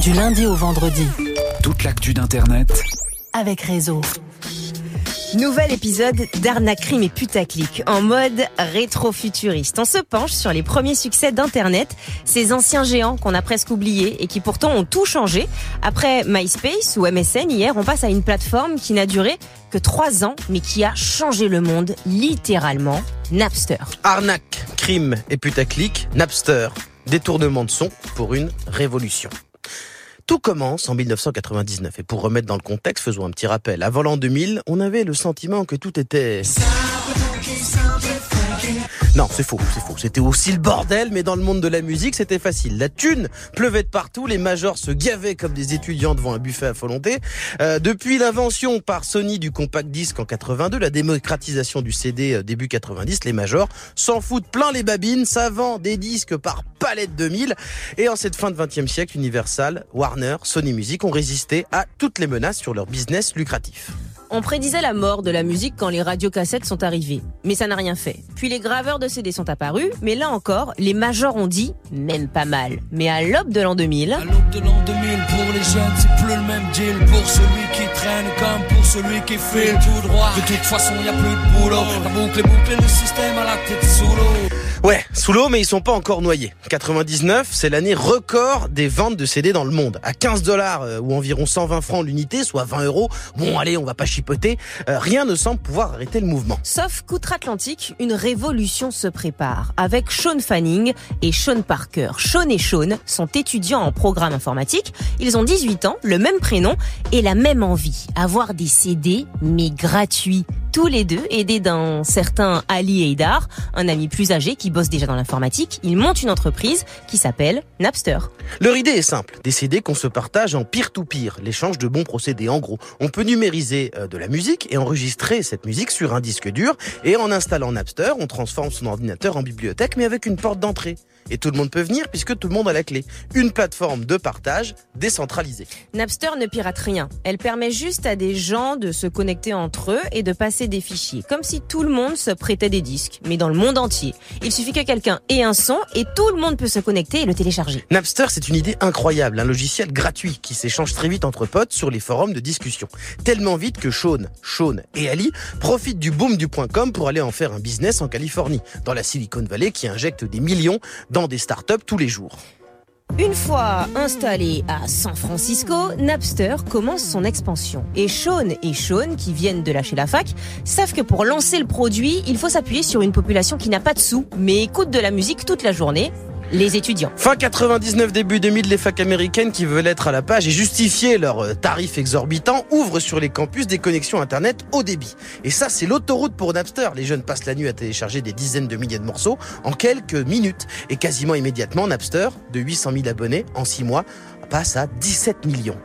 Du lundi au vendredi. Toute l'actu d'Internet. Avec Réseau. Nouvel épisode d'Arnaque Crime et Putaclic en mode rétro-futuriste. On se penche sur les premiers succès d'Internet, ces anciens géants qu'on a presque oubliés et qui pourtant ont tout changé. Après MySpace ou MSN, hier, on passe à une plateforme qui n'a duré que trois ans, mais qui a changé le monde littéralement, Napster. Arnaque, crime et putaclic, Napster, détournement de son pour une révolution. Tout commence en 1999 et pour remettre dans le contexte, faisons un petit rappel. Avant l'an 2000, on avait le sentiment que tout était... Non, c'est faux, c'est faux. C'était aussi le bordel, mais dans le monde de la musique, c'était facile. La thune pleuvait de partout, les majors se gavaient comme des étudiants devant un buffet à volonté. Euh, depuis l'invention par Sony du compact disque en 82, la démocratisation du CD euh, début 90, les majors s'en foutent plein les babines, ça vend des disques par palette 2000. Et en cette fin de 20e siècle, Universal, Warner, Sony Music ont résisté à toutes les menaces sur leur business lucratif. On prédisait la mort de la musique quand les radiocassettes sont arrivées, mais ça n'a rien fait. Puis les graveurs de CD sont apparus, mais là encore, les majors ont dit même pas mal. Mais à l'aube de l'an 2000, À l'aube de l'an 2000, pour les jeunes, c'est plus le même deal. Pour celui qui traîne comme pour celui qui file tout droit. De toute façon, y a plus de boulot. La boucle est bouclée, le système à la tête sous l'eau. Ouais, sous l'eau, mais ils sont pas encore noyés. 99, c'est l'année record des ventes de CD dans le monde. À 15 dollars euh, ou environ 120 francs l'unité, soit 20 euros. Bon, allez, on va pas chipoter. Euh, rien ne semble pouvoir arrêter le mouvement. sauf qu'outre-Atlantique, une révolution se prépare avec Sean Fanning et Sean Parker. Sean et Sean sont étudiants en programme informatique. Ils ont 18 ans, le même prénom et la même envie, avoir des CD mais gratuits. Tous les deux, aidés d'un certain Ali Haidar, un ami plus âgé qui bosse déjà dans l'informatique, ils montent une entreprise qui s'appelle Napster. Leur idée est simple, des CD qu'on se partage en peer-to-peer, l'échange de bons procédés. En gros, on peut numériser euh, de la musique et enregistrer cette musique sur un disque dur, et en installant Napster, on transforme son ordinateur en bibliothèque, mais avec une porte d'entrée. Et tout le monde peut venir puisque tout le monde a la clé. Une plateforme de partage décentralisée. Napster ne pirate rien. Elle permet juste à des gens de se connecter entre eux et de passer des fichiers. Comme si tout le monde se prêtait des disques, mais dans le monde entier. Il suffit que quelqu'un ait un son et tout le monde peut se connecter et le télécharger. Napster, c'est une idée incroyable, un logiciel gratuit qui s'échange très vite entre potes sur les forums de discussion. Tellement vite que Sean, Sean et Ali profitent du boom du .com pour aller en faire un business en Californie, dans la Silicon Valley qui injecte des millions dans des startups tous les jours. Une fois installé à San Francisco, Napster commence son expansion. Et Sean et Sean, qui viennent de lâcher la fac, savent que pour lancer le produit, il faut s'appuyer sur une population qui n'a pas de sous, mais écoute de la musique toute la journée, les étudiants. Fin 99, début 2000, les facs américaines qui veulent être à la page et justifier leurs euh, tarifs exorbitants ouvrent sur les campus des connexions internet haut débit. Et ça, c'est l'autoroute pour Napster. Les jeunes passent la nuit à télécharger des dizaines de milliers de morceaux en quelques minutes. Et quasiment immédiatement, Napster, de 800 000 abonnés en 6 mois, passe à 17 millions.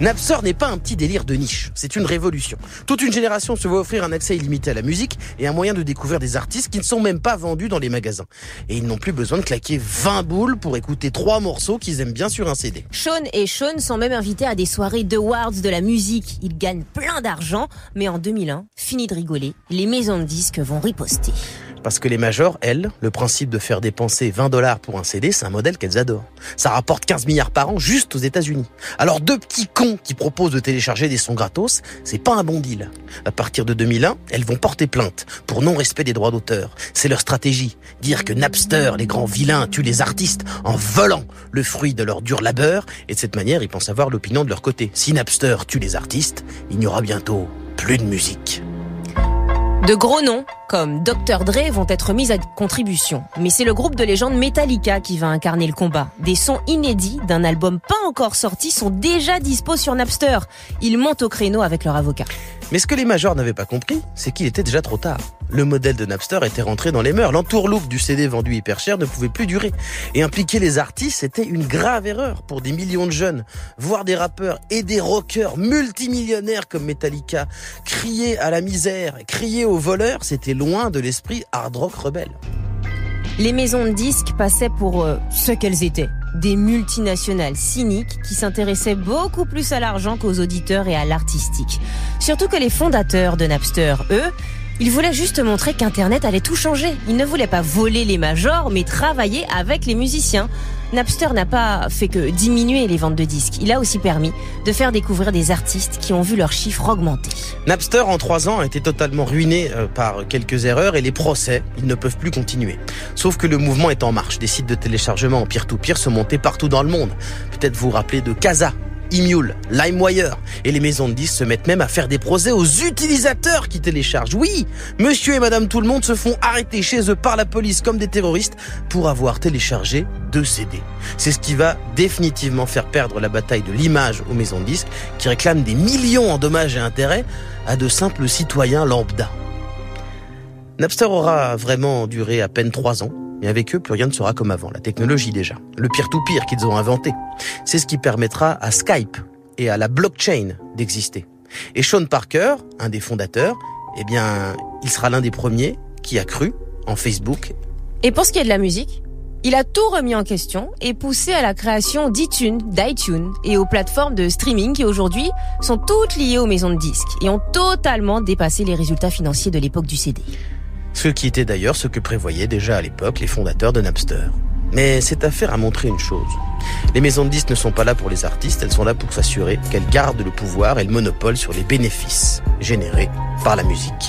Napster n'est pas un petit délire de niche, c'est une révolution. Toute une génération se voit offrir un accès illimité à la musique et un moyen de découvrir des artistes qui ne sont même pas vendus dans les magasins. Et ils n'ont plus besoin de claquer 20 boules pour écouter trois morceaux qu'ils aiment bien sur un CD. Sean et Sean sont même invités à des soirées d'awards de la musique. Ils gagnent plein d'argent, mais en 2001, fini de rigoler, les maisons de disques vont riposter. Parce que les majors, elles, le principe de faire dépenser 20 dollars pour un CD, c'est un modèle qu'elles adorent. Ça rapporte 15 milliards par an juste aux États-Unis. Alors deux petits cons qui proposent de télécharger des sons gratos, c'est pas un bon deal. À partir de 2001, elles vont porter plainte pour non-respect des droits d'auteur. C'est leur stratégie. Dire que Napster, les grands vilains, tuent les artistes en volant le fruit de leur dur labeur. Et de cette manière, ils pensent avoir l'opinion de leur côté. Si Napster tue les artistes, il n'y aura bientôt plus de musique. De gros noms, comme Dr. Dre, vont être mis à contribution. Mais c'est le groupe de légende Metallica qui va incarner le combat. Des sons inédits d'un album pas encore sorti sont déjà dispo sur Napster. Ils montent au créneau avec leur avocat. Mais ce que les majors n'avaient pas compris, c'est qu'il était déjà trop tard. Le modèle de Napster était rentré dans les mœurs. L'entourloupe du CD vendu hyper cher ne pouvait plus durer. Et impliquer les artistes, c'était une grave erreur pour des millions de jeunes. Voir des rappeurs et des rockers multimillionnaires comme Metallica crier à la misère, crier aux voleurs, c'était loin de l'esprit hard rock rebelle. Les maisons de disques passaient pour euh, ce qu'elles étaient. Des multinationales cyniques qui s'intéressaient beaucoup plus à l'argent qu'aux auditeurs et à l'artistique. Surtout que les fondateurs de Napster, eux, ils voulaient juste montrer qu'Internet allait tout changer. Ils ne voulaient pas voler les majors, mais travailler avec les musiciens. Napster n'a pas fait que diminuer les ventes de disques, il a aussi permis de faire découvrir des artistes qui ont vu leurs chiffres augmenter. Napster, en trois ans, a été totalement ruiné euh, par quelques erreurs et les procès, ils ne peuvent plus continuer. Sauf que le mouvement est en marche. Des sites de téléchargement en peer-to-peer sont montés partout dans le monde. Peut-être vous vous rappelez de Casa, Emule, LimeWire. Et les maisons de disques se mettent même à faire des procès aux utilisateurs qui téléchargent. Oui, monsieur et madame tout le monde se font arrêter chez eux par la police comme des terroristes pour avoir téléchargé deux CD. C'est ce qui va définitivement faire perdre la bataille de l'image aux maisons de disques qui réclament des millions en dommages et intérêts à de simples citoyens lambda. Napster aura vraiment duré à peine trois ans. Et avec eux, plus rien ne sera comme avant. La technologie déjà. Le peer-to-peer qu'ils ont inventé. C'est ce qui permettra à Skype et à la blockchain d'exister. Et Sean Parker, un des fondateurs, eh bien, il sera l'un des premiers qui a cru en Facebook. Et pour ce qui est de la musique, il a tout remis en question et poussé à la création d'iTunes, d'iTunes et aux plateformes de streaming qui aujourd'hui sont toutes liées aux maisons de disques et ont totalement dépassé les résultats financiers de l'époque du CD. Ce qui était d'ailleurs ce que prévoyaient déjà à l'époque les fondateurs de Napster. Mais cette affaire a montré une chose. Les maisons de disques ne sont pas là pour les artistes, elles sont là pour s'assurer qu'elles gardent le pouvoir et le monopole sur les bénéfices générés par la musique.